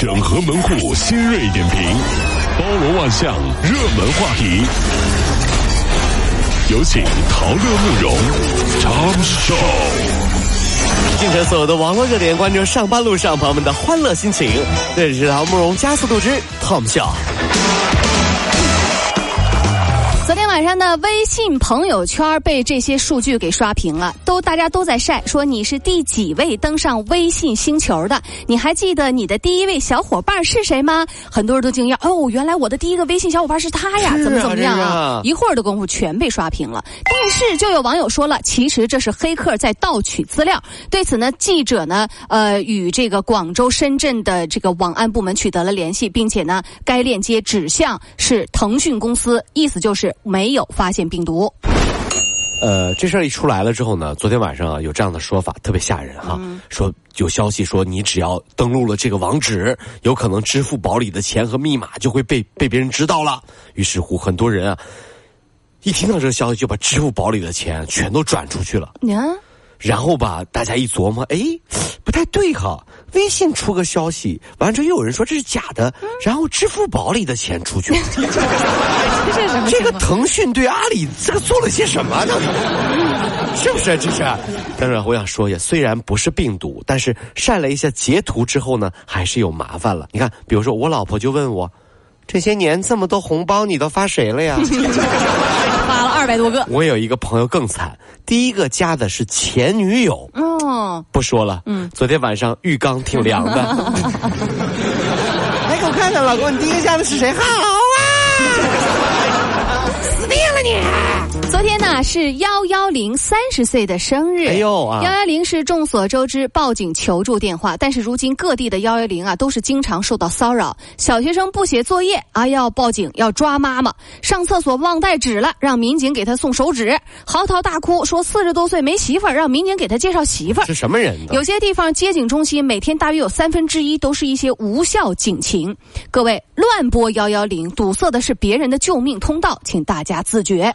整合门户新锐点评，包罗万象，热门话题。有请陶乐慕容长寿。尽着所有的网络热点，关注上班路上朋友们的欢乐心情。这里是陶慕容加速度之 Tom 笑。晚上的微信朋友圈被这些数据给刷屏了，都大家都在晒，说你是第几位登上微信星球的？你还记得你的第一位小伙伴是谁吗？很多人都惊讶，哦，原来我的第一个微信小伙伴是他呀，怎么怎么样啊？一会儿的功夫全被刷屏了。但是就有网友说了，其实这是黑客在盗取资料。对此呢，记者呢，呃，与这个广州、深圳的这个网安部门取得了联系，并且呢，该链接指向是腾讯公司，意思就是没有发现病毒。呃，这事儿一出来了之后呢，昨天晚上啊有这样的说法，特别吓人哈。说有消息说你只要登录了这个网址，有可能支付宝里的钱和密码就会被被别人知道了。于是乎，很多人啊，一听到这个消息就把支付宝里的钱全都转出去了。然后吧，大家一琢磨，哎，不太对哈。微信出个消息，完了之后又有人说这是假的，然后支付宝里的钱出去了。这是什么？这个腾讯对阿里这个做了些什么呢？是不是？这是。但是我想说一下，虽然不是病毒，但是晒了一下截图之后呢，还是有麻烦了。你看，比如说我老婆就问我，这些年这么多红包你都发谁了呀？二百多个。我有一个朋友更惨，第一个加的是前女友。哦，不说了。嗯，昨天晚上浴缸挺凉的。来给我看看，老公，你第一个加的是谁？好啊！死定了你！昨天呢是幺幺零三十岁的生日。哎呦啊！幺幺零是众所周知报警求助电话，但是如今各地的幺幺零啊都是经常受到骚扰。小学生不写作业啊要报警要抓妈妈，上厕所忘带纸了，让民警给他送手纸，嚎啕大哭说四十多岁没媳妇儿，让民警给他介绍媳妇儿。是什么人呢？有些地方接警中心每天大约有三分之一都是一些无效警情。各位乱拨幺幺零，堵塞的是别人的救命通道，请大家自觉。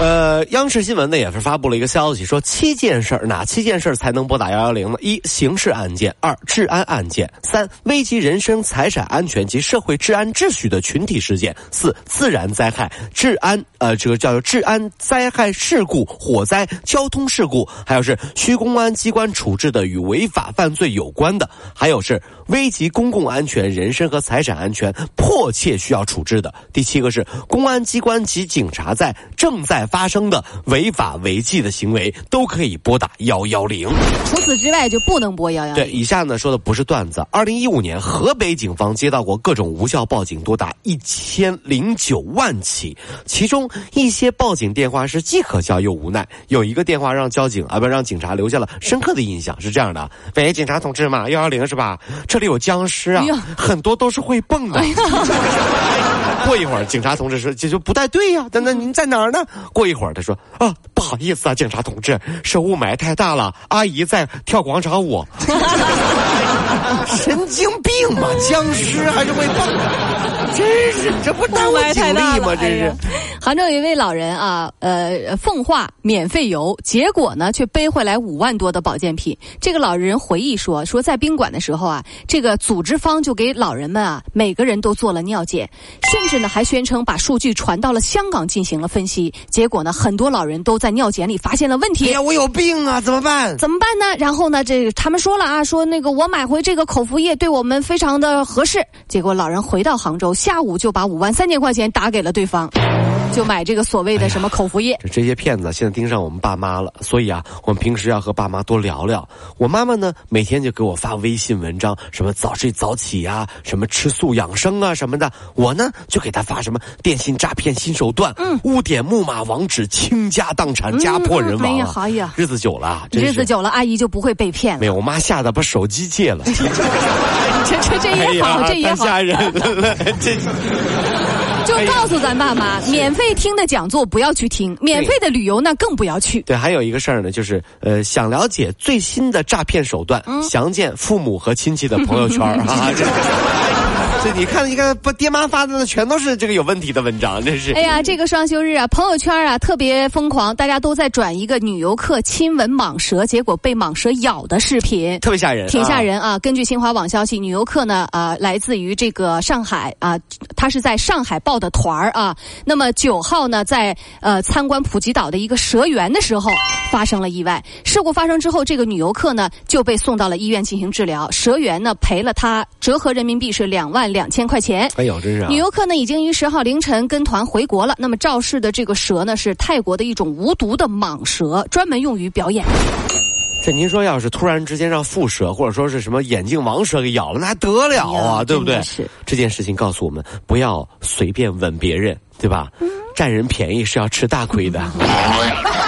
呃，央视新闻呢也是发布了一个消息，说七件事儿，哪七件事儿才能拨打幺幺零呢？一、刑事案件；二、治安案件；三、危及人身财产安全及社会治安秩序的群体事件；四、自然灾害、治安呃这个叫治安灾害事故、火灾、交通事故，还有是需公安机关处置的与违法犯罪有关的，还有是危及公共安全、人身和财产安全，迫切需要处置的。第七个是公安机关及警察在正在发生的违法违纪的行为，都可以拨打幺幺零。除此之外就不能拨幺幺对，以下呢说的不是段子。二零一五年，河北警方接到过各种无效报警多达一千零九万起，其中一些报警电话是既可笑又无奈。有一个电话让交警啊不让警察留下了深刻的印象，是这样的：喂，警察同志嘛，幺幺零是吧？这里有僵尸啊哎，很多都是会蹦的。过一会儿，警察同志说：“这就不太对呀、那那您在哪儿呢？”过一会儿，他说：“啊，不好意思啊，警察同志，是雾霾太大了，阿姨在跳广场舞。” 神经病嘛，僵尸还是会蹦的，真是这不耽误警力吗？这是。杭州有一位老人啊，呃，奉化免费游，结果呢却背回来五万多的保健品。这个老人回忆说，说在宾馆的时候啊，这个组织方就给老人们啊每个人都做了尿检，甚至呢还宣称把数据传到了香港进行了分析。结果呢，很多老人都在尿检里发现了问题。哎呀，我有病啊，怎么办？怎么办呢？然后呢，这他们说了啊，说那个我买回这个口服液对我们非常的合适。结果老人回到杭州，下午就把五万三千块钱打给了对方，就买这个所谓的什么口服液。这这些骗子现在盯上我们爸妈了，所以啊，我们平时要和爸妈多聊聊。我妈妈呢，每天就给我发微信文章，什么早睡早起呀、什么吃素养生啊什么的。我呢，就给她发什么电信诈骗新手段，嗯，污点木马网址，倾家荡产，家破人亡、哎呀啊。哎呀日子久了日子久了，阿姨就不会被骗了。没有，我妈吓得把手机戒了。这这这也好，这也好，太吓人了，这。就告诉咱爸妈，免费听的讲座不要去听，免费的旅游那更不要去。对，还有一个事儿呢，就是呃，想了解最新的诈骗手段，详见父母和亲戚的朋友圈儿 啊。这这你看，你看，不，爹妈发的全都是这个有问题的文章，真是。哎呀，这个双休日啊，朋友圈啊特别疯狂，大家都在转一个女游客亲吻蟒蛇，结果被蟒蛇咬的视频，特别吓人，挺吓人啊！根据新华网消息，女游客呢，啊，来自于这个上海啊，她是在上海报的团儿啊。那么九号呢，在呃参观普吉岛的一个蛇园的时候，发生了意外。事故发生之后，这个女游客呢就被送到了医院进行治疗。蛇园呢赔了她折合人民币是两万两千块钱。哎呦，真是！女游客呢已经于十号凌晨跟团回国了。那么肇事的这个蛇呢是泰国的一种无毒的蟒蛇，专门用于表演。这您说，要是突然之间让蝮蛇或者说是什么眼镜王蛇给咬了，那还得了啊？对不对？是这件事情告诉我们，不要随便吻别人，对吧？占人便宜是要吃大亏的。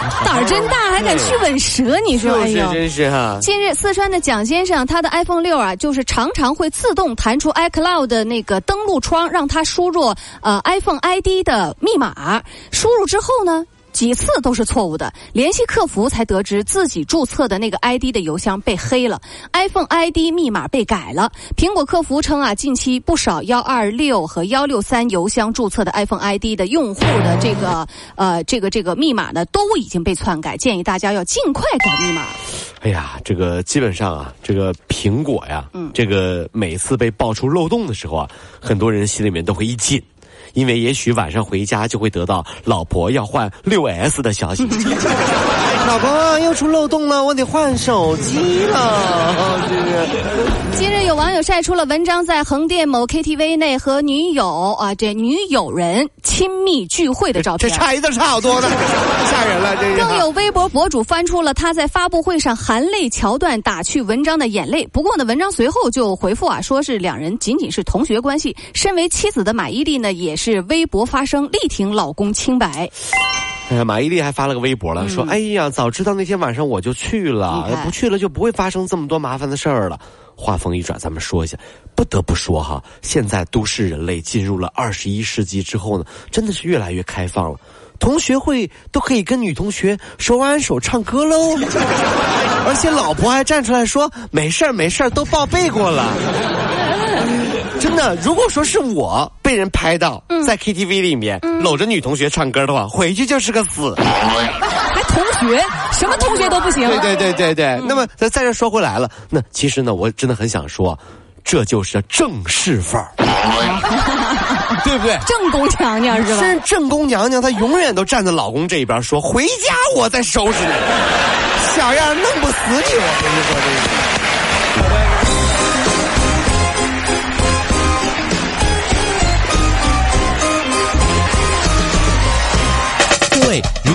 胆儿真大，还敢去吻蛇？你说，哎呦，真是哈！近日，四川的蒋先生，他的 iPhone 六啊，就是常常会自动弹出 iCloud 的那个登录窗，让他输入呃 iPhone ID 的密码。输入之后呢？几次都是错误的，联系客服才得知自己注册的那个 ID 的邮箱被黑了，iPhone ID 密码被改了。苹果客服称啊，近期不少幺二六和幺六三邮箱注册的 iPhone ID 的用户的这个呃这个这个密码呢都已经被篡改，建议大家要尽快改密码。哎呀，这个基本上啊，这个苹果呀，嗯，这个每次被爆出漏洞的时候啊，很多人心里面都会一紧。因为也许晚上回家就会得到老婆要换六 S 的消息。老婆又出漏洞了，我得换手机了。今日有网友晒出了文章在横店某 KTV 内和女友啊，这女友人亲密聚会的照片。这差一字差好多呢，吓人了。这更有微博博主翻出了他在发布会上含泪桥段，打趣文章的眼泪。不过呢，文章随后就回复啊，说是两人仅仅是同学关系。身为妻子的马伊琍呢，也是微博发声力挺老公清白。哎呀，马伊琍还发了个微博了，说：“哎呀，早知道那天晚上我就去了，不去了就不会发生这么多麻烦的事儿了。”话锋一转，咱们说一下，不得不说哈，现在都市人类进入了二十一世纪之后呢，真的是越来越开放了，同学会都可以跟女同学手挽手唱歌喽，而且老婆还站出来说：“没事儿，没事儿，都报备过了。” 真的，如果说是我被人拍到在 KTV 里面搂着女同学唱歌的话，回去就是个死。还同学，什么同学都不行。对对对对对。那么再再这说回来了，那其实呢，我真的很想说，这就是正式范儿，对不对？正宫娘娘是吧？是正宫娘娘，她永远都站在老公这一边，说回家我再收拾你，小样弄不死你，我跟你说这个。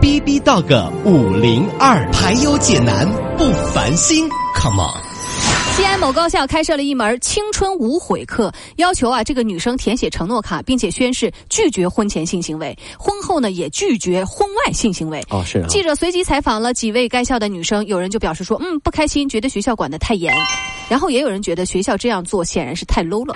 B B Dog 五零二排忧解难不烦心，Come on！西安某高校开设了一门青春无悔课，要求啊这个女生填写承诺卡，并且宣誓拒绝婚前性行为，婚后呢也拒绝婚外性行为。哦，是。记者随机采访了几位该校的女生，有人就表示说，嗯，不开心，觉得学校管得太严；然后也有人觉得学校这样做显然是太 low 了。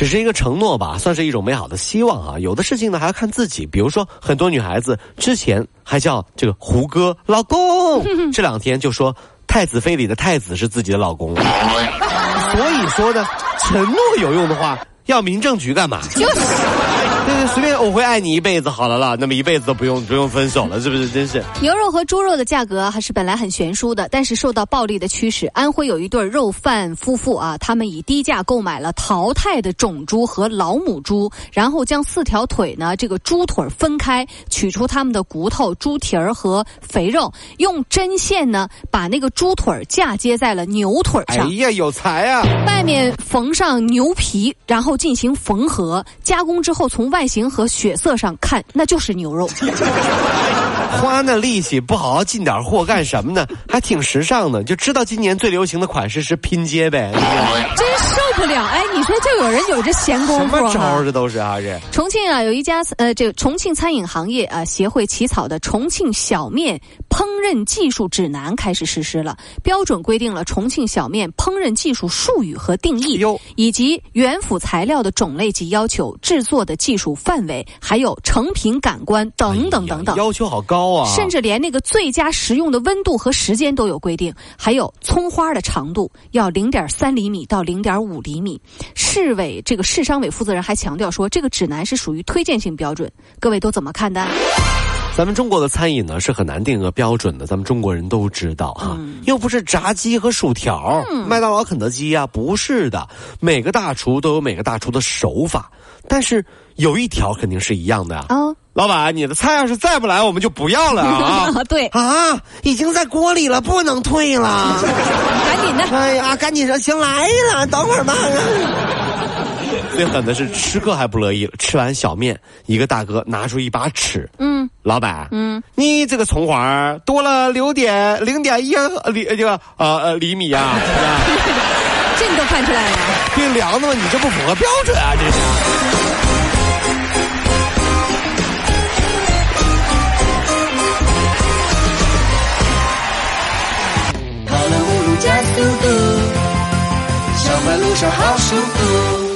只是一个承诺吧，算是一种美好的希望啊。有的事情呢，还要看自己。比如说，很多女孩子之前还叫这个胡歌老公，这两天就说《太子妃》里的太子是自己的老公。所以说呢，承诺有用的话，要民政局干嘛？就是。对对，随便我会爱你一辈子好了啦，那么一辈子都不用不用分手了，是不是？真是。牛肉和猪肉的价格还是本来很悬殊的，但是受到暴利的驱使，安徽有一对肉贩夫妇啊，他们以低价购买了淘汰的种猪和老母猪，然后将四条腿呢这个猪腿分开，取出它们的骨头、猪蹄儿和肥肉，用针线呢把那个猪腿嫁接在了牛腿上。哎呀，有才啊！外面缝上牛皮，然后进行缝合加工之后，从外形和血色上看，那就是牛肉。花那力气不好好进点货干什么呢？还挺时尚的，就知道今年最流行的款式是拼接呗。真受不了。哎，你说就有人有这闲工夫什么招这都是啊这。重庆啊，有一家呃，这个重庆餐饮行业啊协会起草的《重庆小面烹饪技术指南》开始实施了，标准规定了重庆小面烹饪技术术语和定义哟，以及原辅材料的种类及要求、制作的技术范围，还有成品感官等等等等。要求好高啊！甚至连那个最佳食用的温度和时间都有规定，还有葱花的长度要零点三厘米到零点五厘米。市委这个市商委负责人还强调说，这个指南是属于推荐性标准，各位都怎么看待？咱们中国的餐饮呢是很难定个标准的，咱们中国人都知道哈，又不是炸鸡和薯条，麦当劳、肯德基呀、不是的，每个大厨都有每个大厨的手法，但是有一条肯定是一样的啊。哦，老板，你的菜要是再不来，我们就不要了啊！对，啊，已经在锅里了，不能退了。赶紧的。哎呀，赶紧说，行来了，等会儿吧。最狠的是吃客还不乐意了，吃完小面，一个大哥拿出一把尺，嗯，老板，嗯，你这个葱花儿多了六点零点一厘这个呃呃厘米啊，是吧 这你都看出来了。这量子你这不符合标准啊，这是。跑了五路加速度，小马路上好舒服。